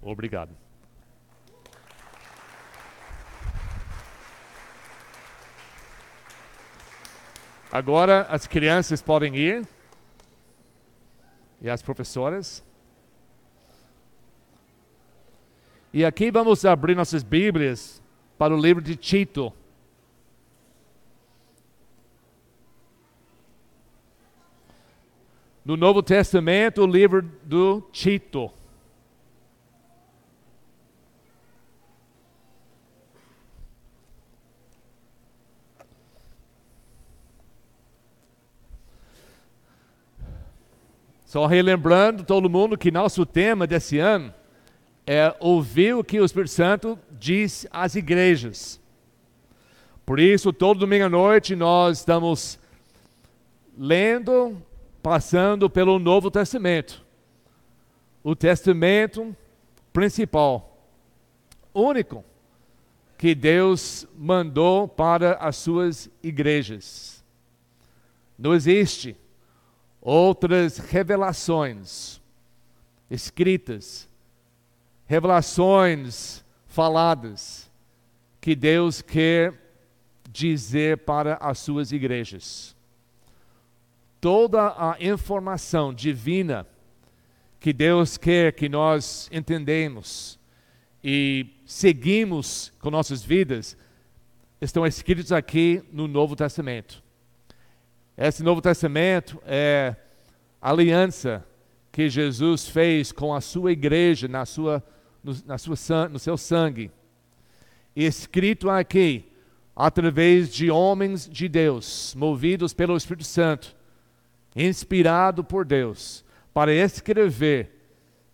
Obrigado. Agora as crianças podem ir e as professoras. E aqui vamos abrir nossas Bíblias para o livro de Tito. No Novo Testamento, o livro do Tito. Só relembrando todo mundo que nosso tema desse ano é ouvir o que o Espírito Santo diz às igrejas. Por isso, todo domingo à noite nós estamos lendo, passando pelo Novo Testamento. O testamento principal, único, que Deus mandou para as suas igrejas. Não existe outras revelações escritas, revelações faladas que Deus quer dizer para as suas igrejas. Toda a informação divina que Deus quer que nós entendemos e seguimos com nossas vidas estão escritos aqui no Novo Testamento. Esse Novo Testamento é a aliança que Jesus fez com a sua igreja na sua, no, na sua, no seu sangue. Escrito aqui através de homens de Deus, movidos pelo Espírito Santo, inspirado por Deus, para escrever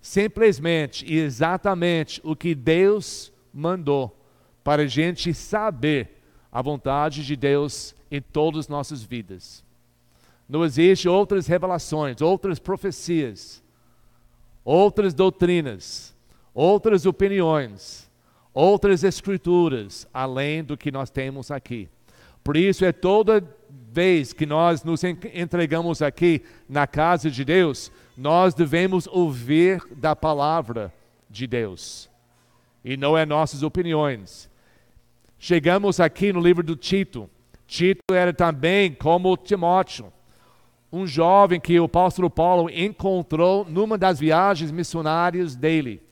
simplesmente e exatamente o que Deus mandou, para a gente saber a vontade de Deus em todas as nossas vidas. Não existe outras revelações, outras profecias, outras doutrinas, outras opiniões, outras escrituras, além do que nós temos aqui. Por isso é toda vez que nós nos entregamos aqui na casa de Deus, nós devemos ouvir da palavra de Deus. E não é nossas opiniões. Chegamos aqui no livro do Tito. Tito era também como Timóteo um jovem que o apóstolo Paulo encontrou numa das viagens missionárias dele.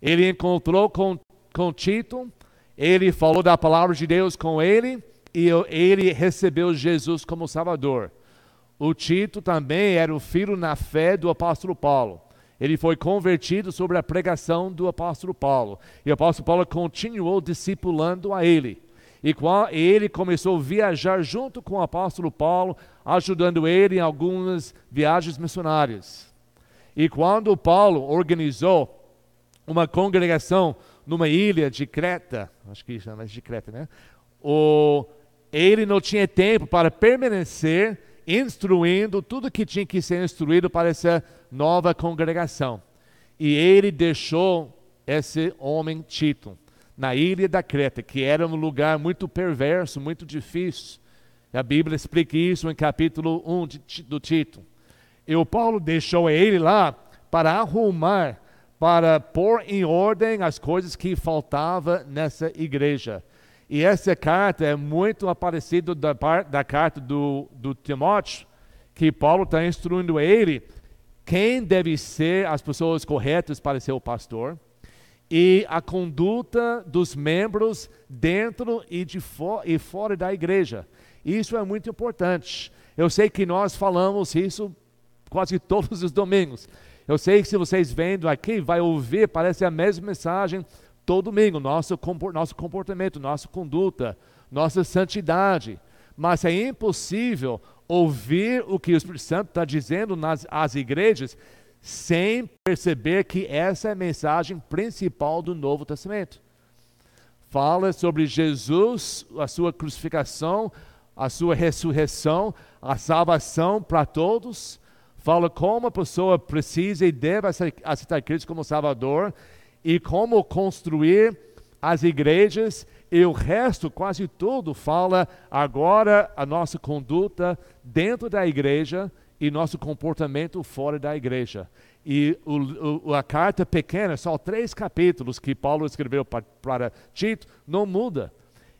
Ele encontrou com, com Tito, ele falou da palavra de Deus com ele e ele recebeu Jesus como Salvador. O Tito também era o filho na fé do apóstolo Paulo. Ele foi convertido sobre a pregação do apóstolo Paulo. E o apóstolo Paulo continuou discipulando a ele. E ele começou a viajar junto com o apóstolo Paulo, ajudando ele em algumas viagens missionárias. E quando Paulo organizou uma congregação numa ilha de Creta, acho que chama de Creta, né? O, ele não tinha tempo para permanecer instruindo tudo que tinha que ser instruído para essa nova congregação. E ele deixou esse homem Tito na ilha da Creta, que era um lugar muito perverso, muito difícil. A Bíblia explica isso em capítulo 1 de, do Tito. E o Paulo deixou ele lá para arrumar, para pôr em ordem as coisas que faltavam nessa igreja. E essa carta é muito parecida da, da carta do, do Timóteo, que Paulo está instruindo ele quem deve ser as pessoas corretas para ser o pastor e a conduta dos membros dentro e, de e fora da igreja. Isso é muito importante. Eu sei que nós falamos isso quase todos os domingos. Eu sei que se vocês vendo aqui, vai ouvir, parece a mesma mensagem todo domingo, nosso, nosso comportamento, nossa conduta, nossa santidade. Mas é impossível ouvir o que o Espírito Santo está dizendo nas as igrejas sem perceber que essa é a mensagem principal do Novo Testamento. Fala sobre Jesus, a sua crucificação, a sua ressurreição, a salvação para todos. Fala como a pessoa precisa e deve aceitar Cristo como Salvador e como construir as igrejas e o resto, quase tudo, fala agora a nossa conduta dentro da igreja e nosso comportamento fora da igreja. E o, o, a carta pequena, só três capítulos que Paulo escreveu para, para Tito, não muda.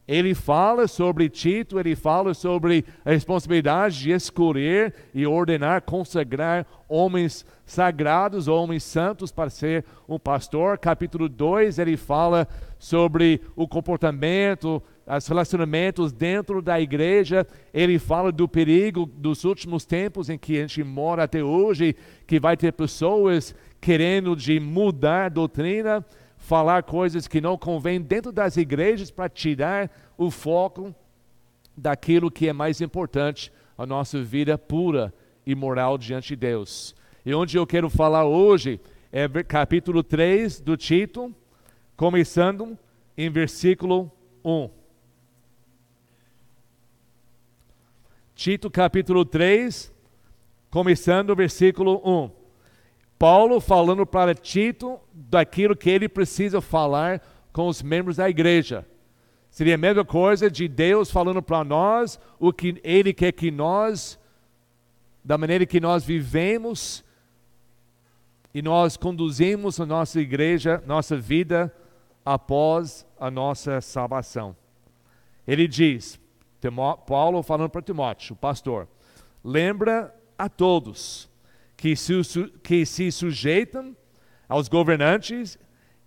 Ele fala sobre Tito, ele fala sobre a responsabilidade de escolher e ordenar, consagrar homens sagrados, homens santos para ser um pastor. Capítulo 2, ele fala sobre o comportamento, os relacionamentos dentro da igreja. Ele fala do perigo dos últimos tempos em que a gente mora até hoje, que vai ter pessoas querendo de mudar a doutrina falar coisas que não convêm dentro das igrejas para tirar o foco daquilo que é mais importante, a nossa vida pura e moral diante de Deus. E onde eu quero falar hoje é capítulo 3 do Tito, começando em versículo 1. Tito capítulo 3, começando o versículo 1. Paulo falando para Tito daquilo que ele precisa falar com os membros da igreja. Seria a mesma coisa de Deus falando para nós o que Ele quer que nós, da maneira que nós vivemos e nós conduzimos a nossa igreja, nossa vida após a nossa salvação. Ele diz, Paulo falando para Timóteo, o pastor, lembra a todos que se, que se sujeitam aos governantes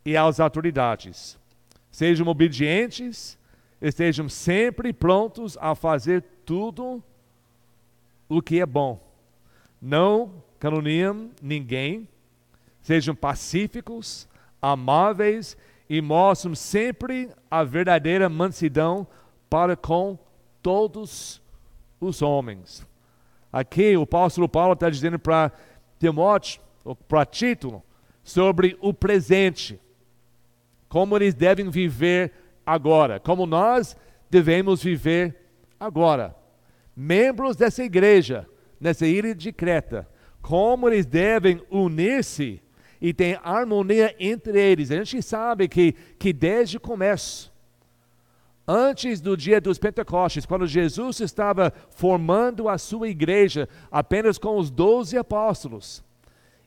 e às autoridades. Sejam obedientes, estejam sempre prontos a fazer tudo o que é bom. Não caluniam ninguém, sejam pacíficos, amáveis e mostram sempre a verdadeira mansidão para com todos os homens. Aqui o apóstolo Paulo está dizendo para Timóteo, para Tito, sobre o presente, como eles devem viver agora, como nós devemos viver agora. Membros dessa igreja, nessa ilha de Creta, como eles devem unir-se e ter harmonia entre eles. A gente sabe que, que desde o começo, antes do dia dos Pentecostes, quando Jesus estava formando a sua igreja apenas com os doze apóstolos,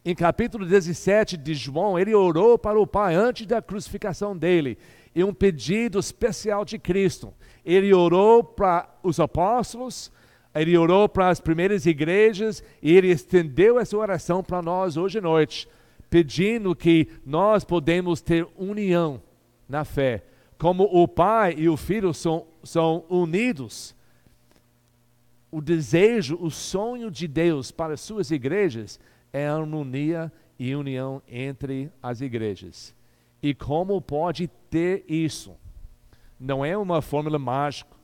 em capítulo 17 de João, ele orou para o Pai antes da crucificação dele, e um pedido especial de Cristo. Ele orou para os apóstolos, ele orou para as primeiras igrejas, e ele estendeu essa oração para nós hoje à noite, pedindo que nós podemos ter união na fé como o pai e o filho são, são unidos, o desejo, o sonho de Deus para suas igrejas é a harmonia e união entre as igrejas. E como pode ter isso? Não é uma fórmula mágica.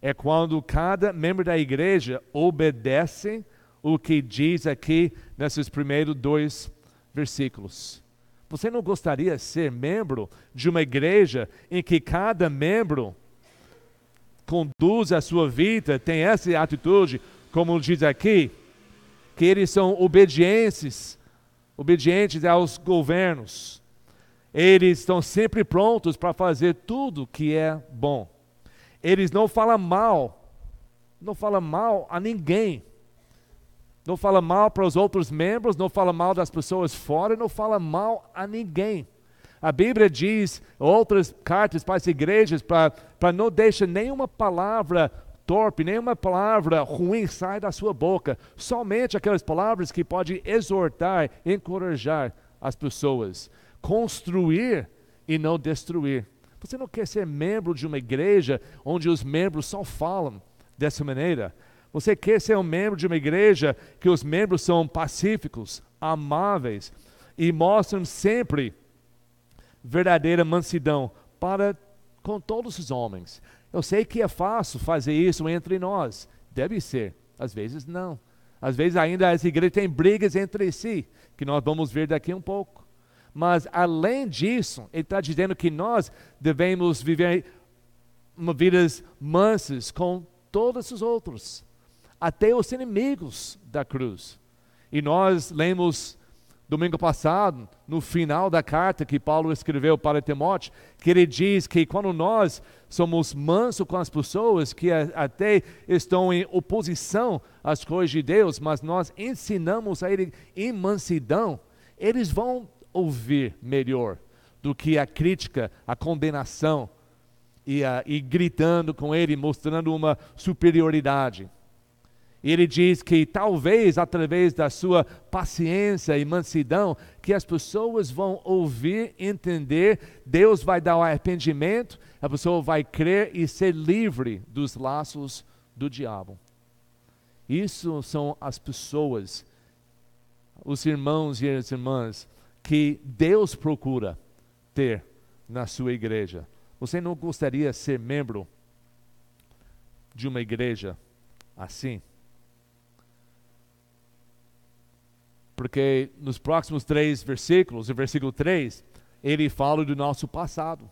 É quando cada membro da igreja obedece o que diz aqui nesses primeiros dois versículos. Você não gostaria de ser membro de uma igreja em que cada membro conduz a sua vida, tem essa atitude, como diz aqui, que eles são obedientes, obedientes aos governos. Eles estão sempre prontos para fazer tudo que é bom. Eles não falam mal, não falam mal a ninguém não fala mal para os outros membros, não fala mal das pessoas fora, não fala mal a ninguém. A Bíblia diz, outras cartas para as igrejas, para não deixar nenhuma palavra torpe, nenhuma palavra ruim sair da sua boca. Somente aquelas palavras que podem exortar, encorajar as pessoas. Construir e não destruir. Você não quer ser membro de uma igreja onde os membros só falam dessa maneira. Você quer ser um membro de uma igreja que os membros são pacíficos, amáveis e mostram sempre verdadeira mansidão para com todos os homens. Eu sei que é fácil fazer isso entre nós. Deve ser. Às vezes não. Às vezes ainda as igrejas têm brigas entre si, que nós vamos ver daqui um pouco. Mas além disso, ele está dizendo que nós devemos viver vidas mansas com todos os outros até os inimigos da cruz. E nós lemos domingo passado, no final da carta que Paulo escreveu para Timóteo, que ele diz que quando nós somos mansos com as pessoas que até estão em oposição às coisas de Deus, mas nós ensinamos a ele em mansidão, eles vão ouvir melhor do que a crítica, a condenação e, uh, e gritando com ele, mostrando uma superioridade. Ele diz que talvez através da sua paciência e mansidão, que as pessoas vão ouvir, entender, Deus vai dar o arrependimento, a pessoa vai crer e ser livre dos laços do diabo. Isso são as pessoas, os irmãos e as irmãs que Deus procura ter na sua igreja. Você não gostaria de ser membro de uma igreja assim? Porque nos próximos três versículos, o versículo 3, ele fala do nosso passado.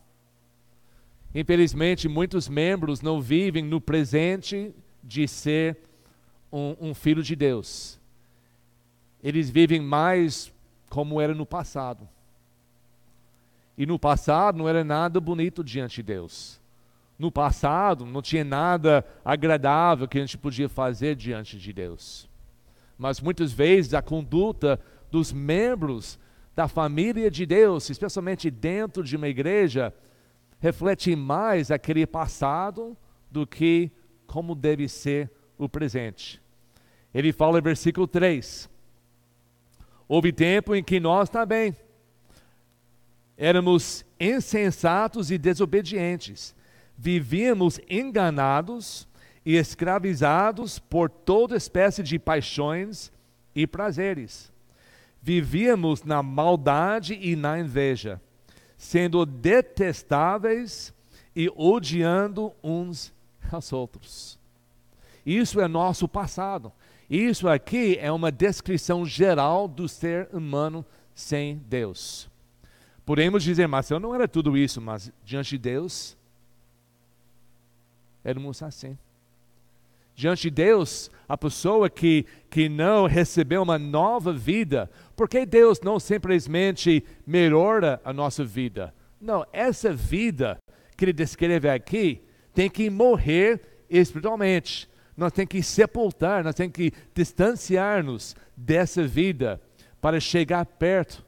Infelizmente, muitos membros não vivem no presente de ser um, um, filho de Deus. Eles vivem mais como era no passado. E no passado não era nada bonito diante de Deus. No passado não tinha nada agradável que a gente podia fazer diante de Deus mas muitas vezes a conduta dos membros da família de Deus, especialmente dentro de uma igreja, reflete mais aquele passado do que como deve ser o presente. Ele fala em versículo 3: Houve tempo em que nós também éramos insensatos e desobedientes, vivíamos enganados e escravizados por toda espécie de paixões e prazeres. Vivíamos na maldade e na inveja, sendo detestáveis e odiando uns aos outros. Isso é nosso passado. Isso aqui é uma descrição geral do ser humano sem Deus. Podemos dizer, mas eu não era tudo isso, mas diante de Deus, éramos assim diante de Deus, a pessoa que, que não recebeu uma nova vida, porque Deus não simplesmente melhora a nossa vida. Não, essa vida que ele descreve aqui tem que morrer espiritualmente. Nós temos que sepultar, nós temos que distanciar-nos dessa vida para chegar perto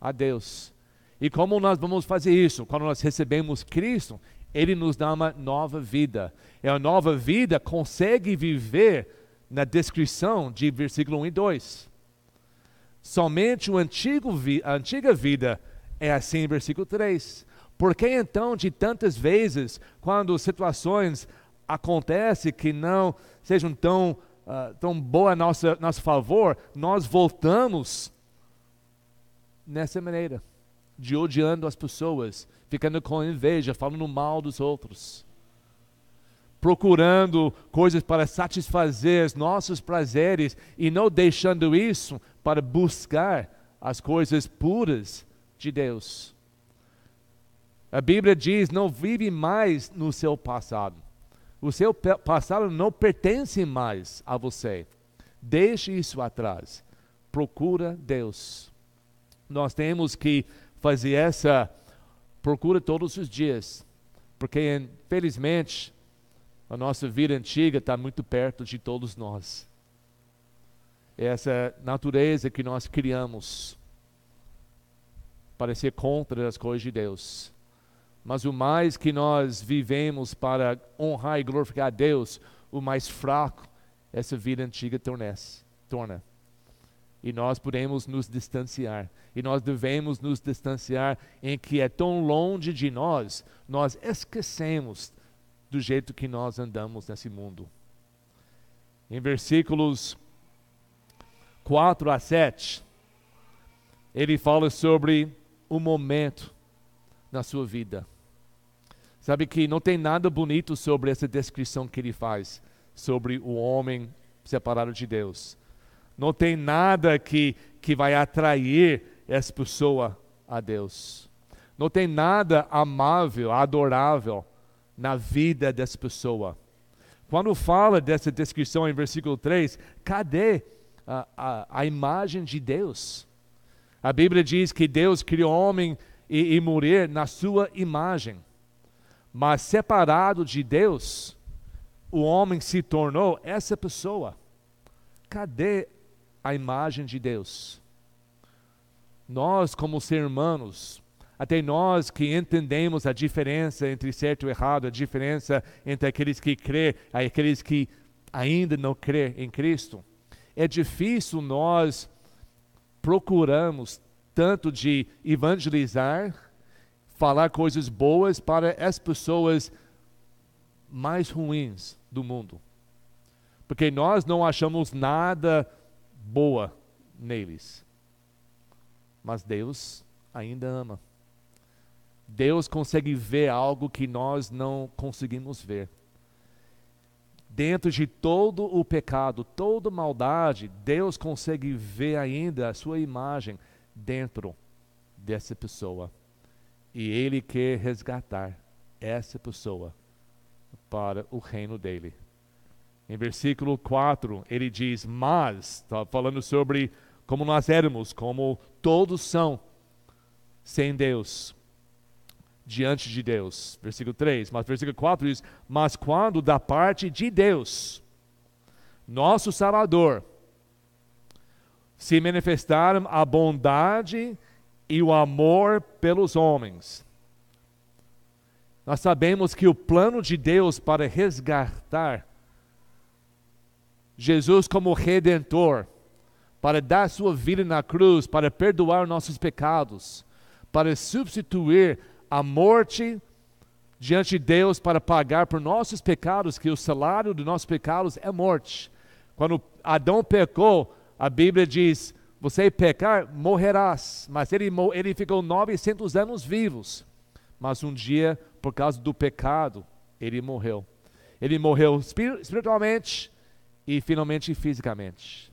a Deus. E como nós vamos fazer isso? Quando nós recebemos Cristo, Ele nos dá uma nova vida é a nova vida consegue viver na descrição de versículo 1 e 2. Somente o antigo a antiga vida é assim em versículo 3. Por que então, de tantas vezes, quando situações acontecem que não sejam tão, uh, tão boas a nossa, nosso favor, nós voltamos nessa maneira, de odiando as pessoas, ficando com inveja, falando mal dos outros? procurando coisas para satisfazer os nossos prazeres e não deixando isso para buscar as coisas puras de Deus. A Bíblia diz: não vive mais no seu passado. O seu passado não pertence mais a você. Deixe isso atrás. Procura Deus. Nós temos que fazer essa procura todos os dias, porque infelizmente a nossa vida antiga está muito perto de todos nós. Essa natureza que nós criamos para ser contra as coisas de Deus. Mas o mais que nós vivemos para honrar e glorificar a Deus, o mais fraco essa vida antiga tornece, torna. E nós podemos nos distanciar. E nós devemos nos distanciar em que é tão longe de nós, nós esquecemos do jeito que nós andamos nesse mundo. Em versículos 4 a 7, ele fala sobre o momento na sua vida. Sabe que não tem nada bonito sobre essa descrição que ele faz sobre o homem separado de Deus. Não tem nada que, que vai atrair essa pessoa a Deus. Não tem nada amável, adorável na vida dessa pessoa. Quando fala dessa descrição em versículo 3, cadê a, a, a imagem de Deus? A Bíblia diz que Deus criou homem e, e mulher na sua imagem. Mas separado de Deus, o homem se tornou essa pessoa. Cadê a imagem de Deus? nós, como seres humanos, até nós que entendemos a diferença entre certo e errado, a diferença entre aqueles que crê e aqueles que ainda não crê em Cristo, é difícil nós procuramos tanto de evangelizar, falar coisas boas para as pessoas mais ruins do mundo. Porque nós não achamos nada boa neles. Mas Deus ainda ama. Deus consegue ver algo que nós não conseguimos ver. Dentro de todo o pecado, toda maldade, Deus consegue ver ainda a sua imagem dentro dessa pessoa. E Ele quer resgatar essa pessoa para o reino dele. Em versículo 4, ele diz: Mas, está falando sobre como nós éramos, como todos são sem Deus, diante de Deus. Versículo 3, mas versículo 4 diz: Mas quando da parte de Deus, nosso Salvador, se manifestaram a bondade e o amor pelos homens. Nós sabemos que o plano de Deus para resgatar Jesus como redentor, para dar sua vida na cruz, para perdoar nossos pecados, para substituir a morte diante de Deus para pagar por nossos pecados, que o salário dos nossos pecados é morte. Quando Adão pecou, a Bíblia diz: você pecar, morrerás. Mas ele, ele ficou 900 anos vivos. Mas um dia, por causa do pecado, ele morreu. Ele morreu espiritualmente e finalmente fisicamente.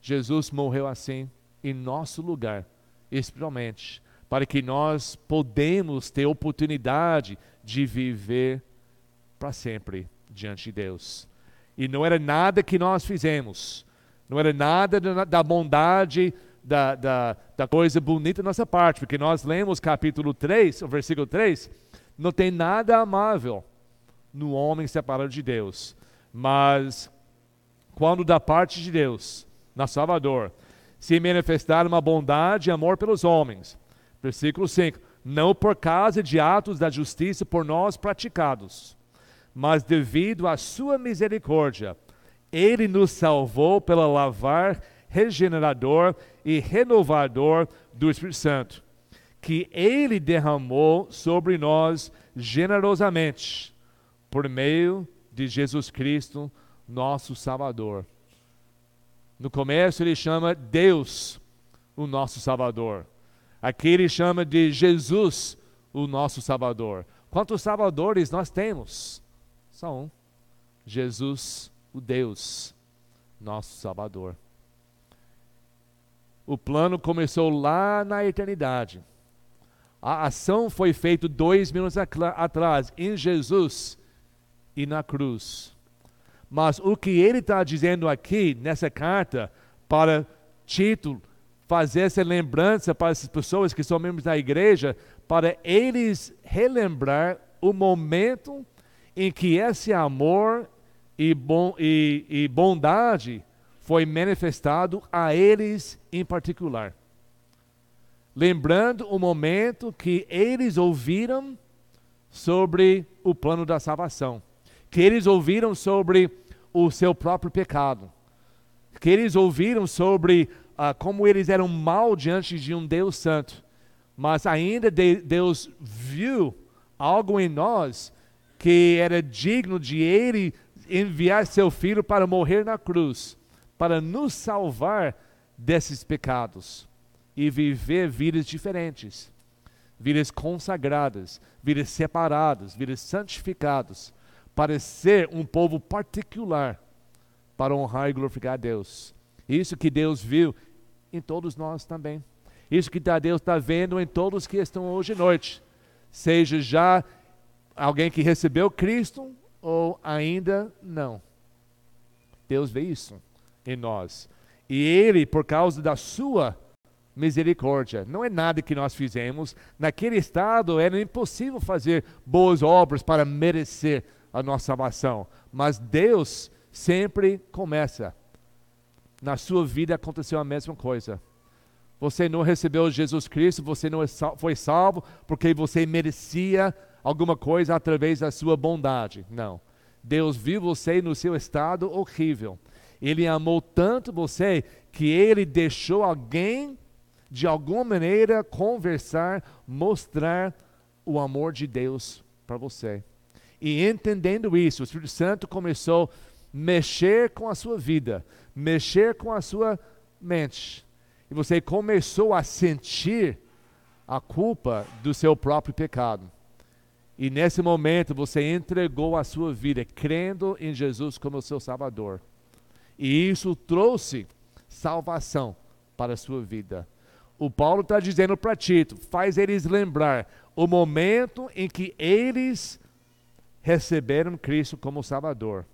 Jesus morreu assim em nosso lugar, espiritualmente para que nós podemos ter oportunidade de viver para sempre diante de Deus. E não era nada que nós fizemos, não era nada da bondade, da, da, da coisa bonita da nossa parte, porque nós lemos capítulo 3, o versículo 3, não tem nada amável no homem separado de Deus, mas quando da parte de Deus, na Salvador, se manifestar uma bondade e amor pelos homens, Versículo 5: Não por causa de atos da justiça por nós praticados, mas devido à sua misericórdia, ele nos salvou pelo lavar regenerador e renovador do Espírito Santo, que ele derramou sobre nós generosamente, por meio de Jesus Cristo, nosso Salvador. No começo ele chama Deus o nosso Salvador. Aqui ele chama de Jesus, o nosso Salvador. Quantos Salvadores nós temos? Só um. Jesus, o Deus, nosso Salvador. O plano começou lá na eternidade. A ação foi feita dois mil anos atrás, em Jesus e na cruz. Mas o que ele está dizendo aqui nessa carta para Tito, fazer essa lembrança para essas pessoas que são membros da igreja, para eles relembrar o momento em que esse amor e, bom, e, e bondade foi manifestado a eles em particular. Lembrando o momento que eles ouviram sobre o plano da salvação, que eles ouviram sobre o seu próprio pecado, que eles ouviram sobre ah, como eles eram mal diante de um Deus santo, mas ainda de, Deus viu algo em nós que era digno de Ele enviar seu Filho para morrer na cruz, para nos salvar desses pecados e viver vidas diferentes, vidas consagradas, vidas separadas, vidas santificadas, para ser um povo particular, para honrar e glorificar a Deus. Isso que Deus viu em todos nós também. Isso que Deus está vendo em todos que estão hoje à noite. Seja já alguém que recebeu Cristo ou ainda não. Deus vê isso em nós. E Ele, por causa da sua misericórdia, não é nada que nós fizemos. Naquele estado era impossível fazer boas obras para merecer a nossa salvação. Mas Deus sempre começa na sua vida aconteceu a mesma coisa. você não recebeu Jesus Cristo, você não é foi salvo porque você merecia alguma coisa através da sua bondade. Não. Deus viu você no seu estado horrível. Ele amou tanto você que ele deixou alguém, de alguma maneira, conversar, mostrar o amor de Deus para você. E entendendo isso, o Espírito Santo começou a mexer com a sua vida, mexer com a sua mente e você começou a sentir a culpa do seu próprio pecado. E nesse momento você entregou a sua vida crendo em Jesus como seu Salvador. E isso trouxe salvação para a sua vida. O Paulo está dizendo para Tito: faz eles lembrar o momento em que eles receberam Cristo como Salvador.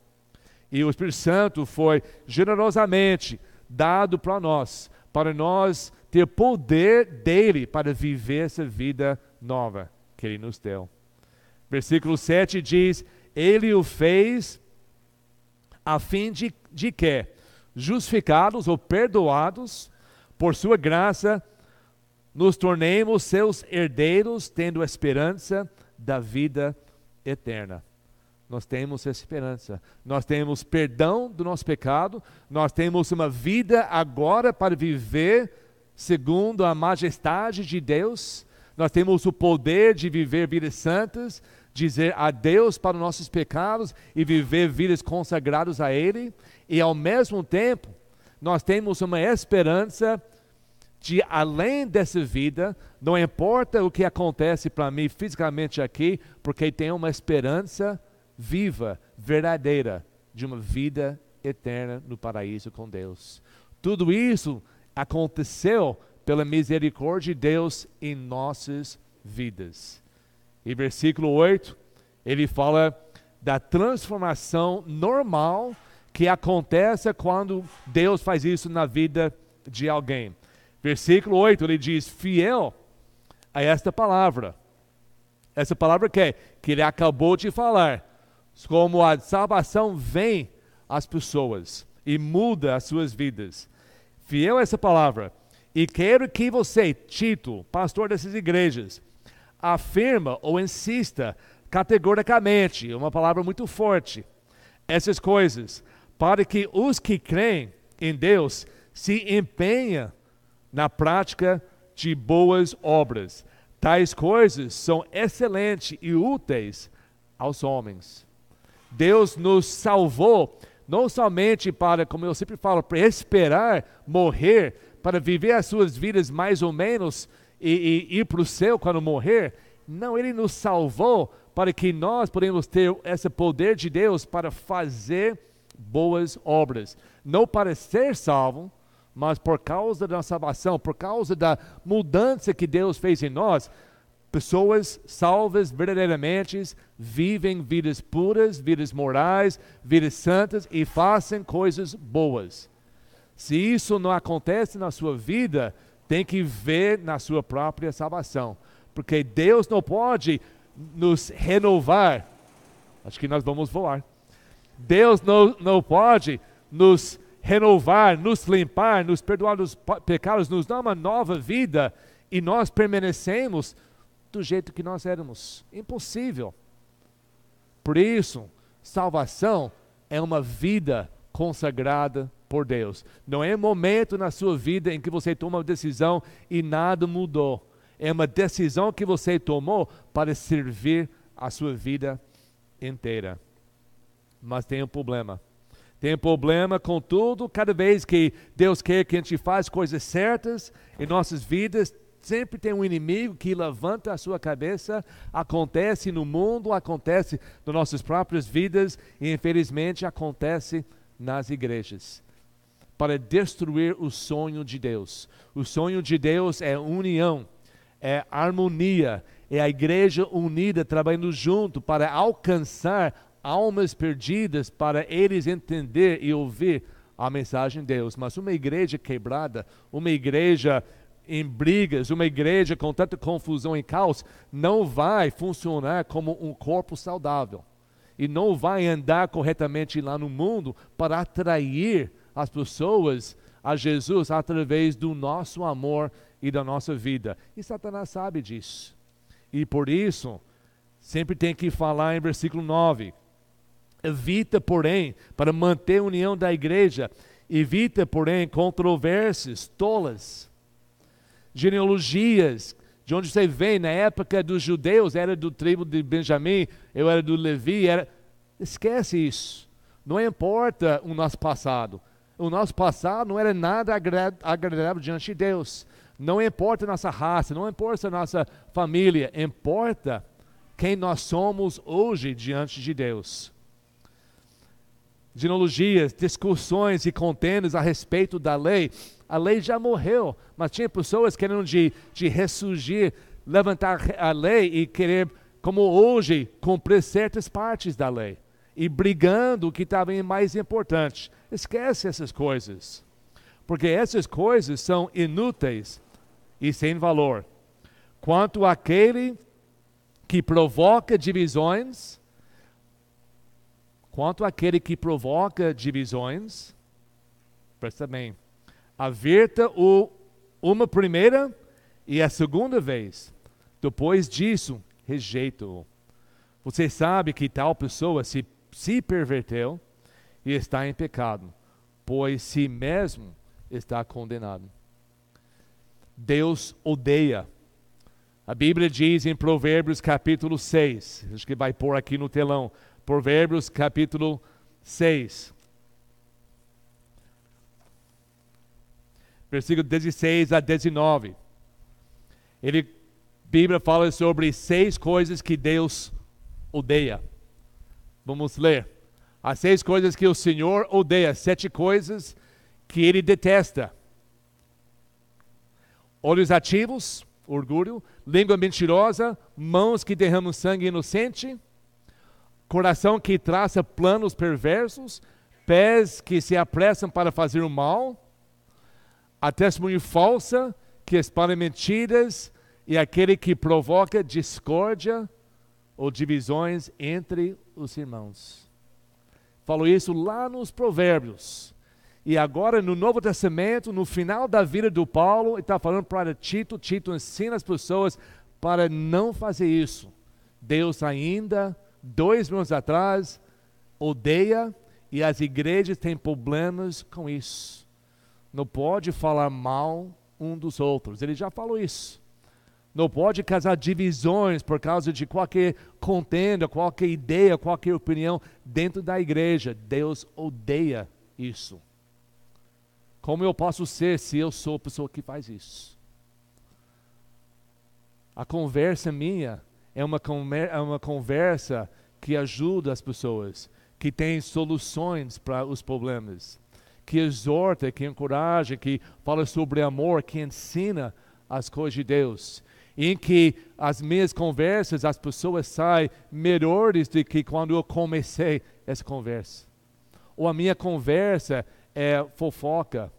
E o Espírito Santo foi generosamente dado para nós para nós ter poder dele para viver essa vida nova que ele nos deu. Versículo 7 diz: Ele o fez a fim de, de que, justificados ou perdoados por sua graça, nos tornemos seus herdeiros, tendo a esperança da vida eterna nós temos esperança. Nós temos perdão do nosso pecado, nós temos uma vida agora para viver segundo a majestade de Deus. Nós temos o poder de viver vidas santas, dizer adeus para os nossos pecados e viver vidas consagradas a Ele. E ao mesmo tempo, nós temos uma esperança de além dessa vida, não importa o que acontece para mim fisicamente aqui, porque tem uma esperança viva, verdadeira, de uma vida eterna no paraíso com Deus. Tudo isso aconteceu pela misericórdia de Deus em nossas vidas. E versículo 8, ele fala da transformação normal que acontece quando Deus faz isso na vida de alguém. Versículo 8, ele diz: fiel a esta palavra. Essa palavra que é que ele acabou de falar como a salvação vem às pessoas e muda as suas vidas. Fiel a essa palavra. E quero que você, Tito, pastor dessas igrejas, afirma ou insista categoricamente, uma palavra muito forte, essas coisas, para que os que creem em Deus se empenhem na prática de boas obras. Tais coisas são excelentes e úteis aos homens. Deus nos salvou, não somente para, como eu sempre falo, para esperar morrer, para viver as suas vidas mais ou menos e, e ir para o céu quando morrer. Não, Ele nos salvou para que nós podemos ter esse poder de Deus para fazer boas obras. Não para ser salvo, mas por causa da salvação, por causa da mudança que Deus fez em nós, Pessoas salvas verdadeiramente vivem vidas puras, vidas morais, vidas santas e fazem coisas boas. Se isso não acontece na sua vida, tem que ver na sua própria salvação, porque Deus não pode nos renovar. Acho que nós vamos voar. Deus não, não pode nos renovar, nos limpar, nos perdoar dos pecados, nos dar uma nova vida e nós permanecemos do jeito que nós éramos. Impossível. Por isso, salvação é uma vida consagrada por Deus. Não é momento na sua vida em que você toma uma decisão e nada mudou. É uma decisão que você tomou para servir a sua vida inteira. Mas tem um problema. Tem problema com tudo, cada vez que Deus quer que a gente faça coisas certas em nossas vidas, Sempre tem um inimigo que levanta a sua cabeça, acontece no mundo, acontece nas nossas próprias vidas e infelizmente acontece nas igrejas. Para destruir o sonho de Deus. O sonho de Deus é união, é harmonia, é a igreja unida trabalhando junto para alcançar almas perdidas, para eles entender e ouvir a mensagem de Deus. Mas uma igreja quebrada, uma igreja em brigas, uma igreja com tanta confusão e caos, não vai funcionar como um corpo saudável. E não vai andar corretamente lá no mundo para atrair as pessoas a Jesus através do nosso amor e da nossa vida. E Satanás sabe disso. E por isso, sempre tem que falar em versículo 9: evita, porém, para manter a união da igreja, evita, porém, controvérsias tolas, genealogias, de onde você vem, na época dos judeus, era do tribo de Benjamim, eu era do Levi, era... esquece isso. Não importa o nosso passado. O nosso passado não era nada agradável diante de Deus. Não importa nossa raça, não importa nossa família, importa quem nós somos hoje diante de Deus genealogias, discussões e contendas a respeito da lei. A lei já morreu, mas tinha pessoas querendo de, de ressurgir, levantar a lei e querer, como hoje, cumprir certas partes da lei. E brigando o que estava mais importante. Esquece essas coisas. Porque essas coisas são inúteis e sem valor. Quanto àquele que provoca divisões, Quanto àquele que provoca divisões, presta bem, averta-o uma primeira e a segunda vez. Depois disso, rejeita-o. Você sabe que tal pessoa se, se perverteu e está em pecado, pois si mesmo está condenado. Deus odeia. A Bíblia diz em Provérbios capítulo 6, acho que vai pôr aqui no telão, Provérbios capítulo 6. Versículo 16 a 19. Ele, Bíblia fala sobre seis coisas que Deus odeia. Vamos ler. As seis coisas que o Senhor odeia, sete coisas que ele detesta: olhos ativos, orgulho, língua mentirosa, mãos que derramam sangue inocente, coração que traça planos perversos, pés que se apressam para fazer o mal, a testemunha falsa que espalha mentiras e aquele que provoca discórdia ou divisões entre os irmãos. Falou isso lá nos Provérbios. E agora no Novo Testamento, no final da vida do Paulo, ele está falando para Tito, Tito ensina as pessoas para não fazer isso. Deus ainda dois mil anos atrás, odeia e as igrejas têm problemas com isso. Não pode falar mal um dos outros. Ele já falou isso. Não pode causar divisões por causa de qualquer contenda, qualquer ideia, qualquer opinião dentro da igreja. Deus odeia isso. Como eu posso ser se eu sou a pessoa que faz isso? A conversa minha é uma, é uma conversa que ajuda as pessoas, que tem soluções para os problemas, que exorta, que encoraja, que fala sobre amor, que ensina as coisas de Deus. Em que as minhas conversas, as pessoas saem melhores do que quando eu comecei essa conversa. Ou a minha conversa é fofoca,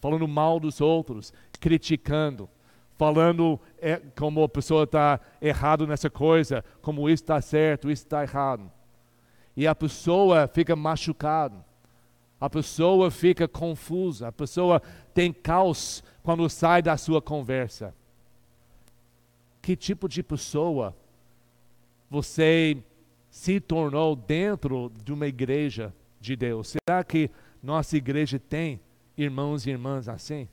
falando mal dos outros, criticando falando é, como a pessoa está errado nessa coisa, como isso está certo, isso está errado. E a pessoa fica machucada, a pessoa fica confusa, a pessoa tem caos quando sai da sua conversa. Que tipo de pessoa você se tornou dentro de uma igreja de Deus? Será que nossa igreja tem irmãos e irmãs assim?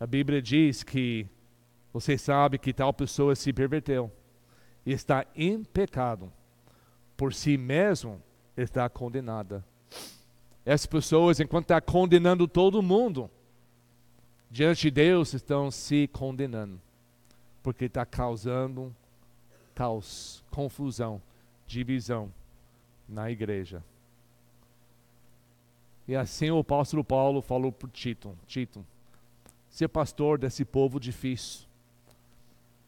A Bíblia diz que você sabe que tal pessoa se perverteu e está em pecado, por si mesmo está condenada. Essas pessoas, enquanto está condenando todo mundo, diante de Deus estão se condenando, porque está causando caos, confusão, divisão na igreja. E assim o apóstolo Paulo falou para Tito: Tito, ser pastor desse povo difícil.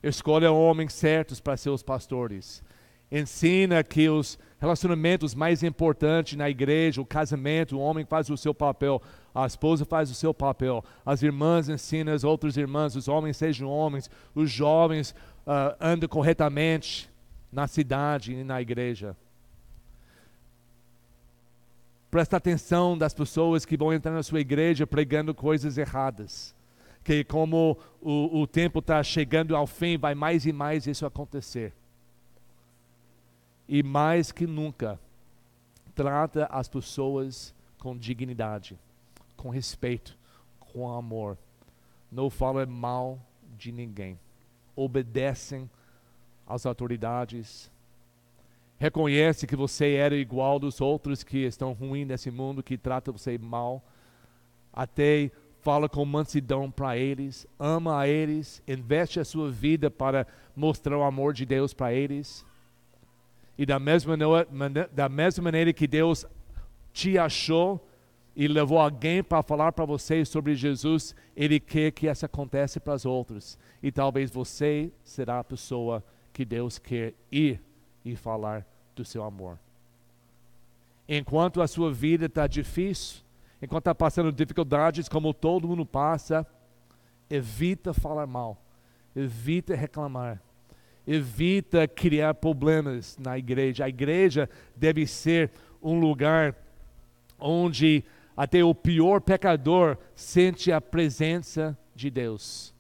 Escolha homens certos para ser os pastores. Ensina que os relacionamentos mais importantes na igreja, o casamento, o homem faz o seu papel, a esposa faz o seu papel, as irmãs ensinam as outras irmãs, os homens sejam homens, os jovens uh, andam corretamente na cidade e na igreja. Presta atenção das pessoas que vão entrar na sua igreja pregando coisas erradas. Que como o, o tempo está chegando ao fim, vai mais e mais isso acontecer. E mais que nunca, trata as pessoas com dignidade, com respeito, com amor. Não fala mal de ninguém. Obedecem às autoridades. Reconhece que você era igual dos outros que estão ruins nesse mundo, que tratam você mal. Até fala com mansidão para eles, ama a eles, investe a sua vida para mostrar o amor de Deus para eles. E da mesma, da mesma maneira que Deus te achou e levou alguém para falar para você sobre Jesus, Ele quer que isso aconteça para os outros. E talvez você será a pessoa que Deus quer ir e falar do seu amor. Enquanto a sua vida está difícil, enquanto está passando dificuldades como todo mundo passa, evita falar mal, evita reclamar, evita criar problemas na igreja. A igreja deve ser um lugar onde até o pior pecador sente a presença de Deus.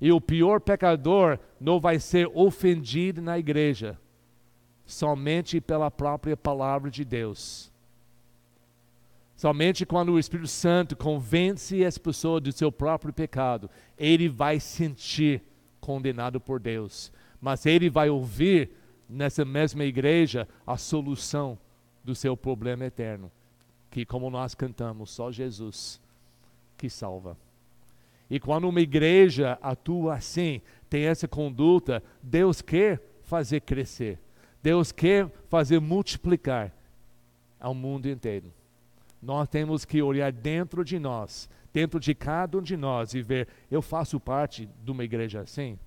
E o pior pecador não vai ser ofendido na igreja, somente pela própria palavra de Deus. Somente quando o Espírito Santo convence essa pessoa do seu próprio pecado, ele vai sentir condenado por Deus. Mas ele vai ouvir nessa mesma igreja a solução do seu problema eterno. Que, como nós cantamos, só Jesus que salva. E quando uma igreja atua assim, tem essa conduta, Deus quer fazer crescer. Deus quer fazer multiplicar ao mundo inteiro. Nós temos que olhar dentro de nós, dentro de cada um de nós e ver: eu faço parte de uma igreja assim?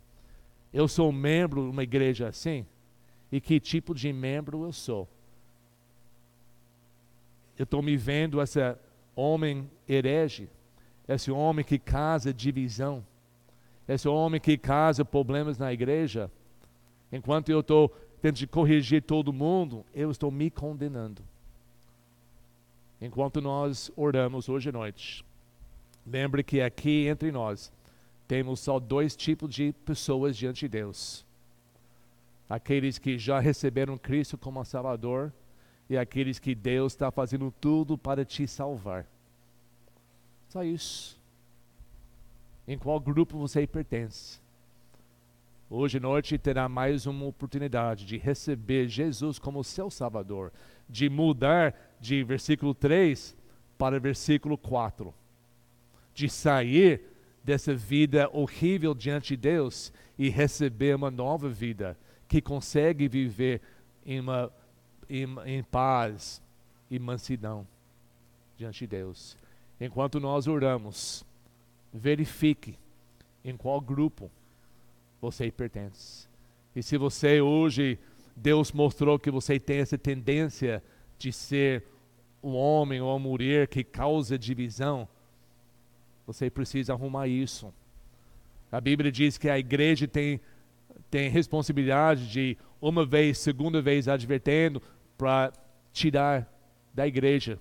Eu sou membro de uma igreja assim? E que tipo de membro eu sou? Eu estou me vendo esse homem herege, esse homem que causa divisão, esse homem que causa problemas na igreja. Enquanto eu estou tento corrigir todo mundo, eu estou me condenando. Enquanto nós oramos hoje à noite, lembre que aqui entre nós temos só dois tipos de pessoas diante de Deus: aqueles que já receberam Cristo como Salvador e aqueles que Deus está fazendo tudo para te salvar. Só isso. Em qual grupo você pertence? Hoje à noite terá mais uma oportunidade de receber Jesus como seu Salvador, de mudar de versículo 3 para versículo 4, de sair dessa vida horrível diante de Deus e receber uma nova vida que consegue viver em, uma, em, em paz e mansidão diante de Deus. Enquanto nós oramos, verifique em qual grupo você pertence. E se você hoje, Deus mostrou que você tem essa tendência de ser um homem ou uma mulher que causa divisão, você precisa arrumar isso. A Bíblia diz que a igreja tem, tem responsabilidade de, uma vez, segunda vez, advertendo para tirar da igreja.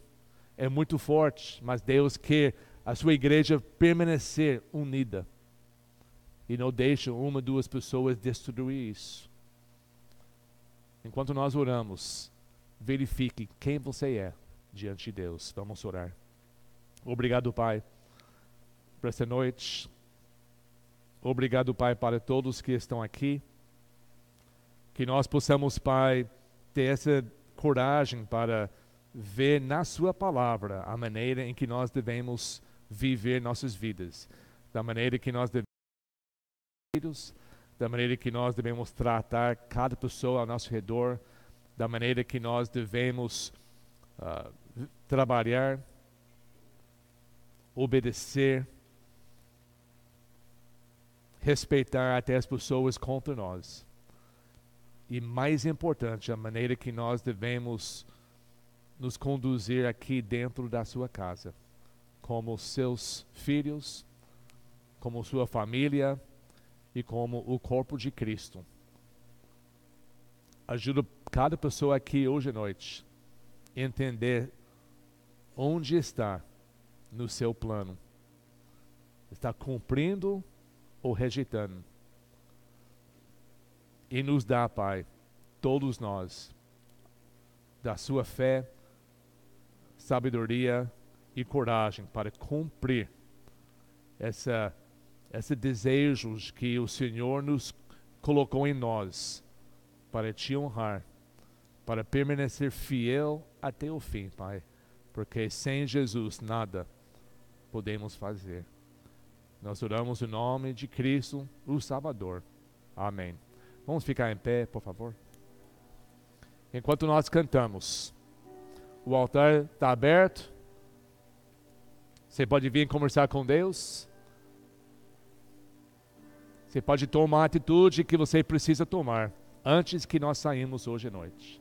É muito forte, mas Deus quer a sua igreja permanecer unida e não deixa uma, duas pessoas destruir isso. Enquanto nós oramos, verifique quem você é diante de Deus. Vamos orar. Obrigado, Pai, por essa noite. Obrigado, Pai, para todos que estão aqui. Que nós possamos, Pai, ter essa coragem para ver na Sua palavra a maneira em que nós devemos viver nossas vidas, da maneira que nós devemos da maneira que nós devemos tratar cada pessoa ao nosso redor, da maneira que nós devemos uh, trabalhar, obedecer, respeitar até as pessoas contra nós. E mais importante, a maneira que nós devemos nos conduzir aqui dentro da sua casa, como seus filhos, como sua família, e como o corpo de Cristo. Ajuda cada pessoa aqui hoje à noite a entender onde está no seu plano? Está cumprindo ou rejeitando? E nos dá, Pai, todos nós, da sua fé, sabedoria e coragem para cumprir essa, esse desejos que o Senhor nos colocou em nós para te honrar, para permanecer fiel até o fim, Pai, porque sem Jesus nada podemos fazer. Nós oramos em nome de Cristo, o Salvador. Amém. Vamos ficar em pé, por favor. Enquanto nós cantamos, o altar está aberto. Você pode vir conversar com Deus. Você pode tomar a atitude que você precisa tomar antes que nós saímos hoje à noite.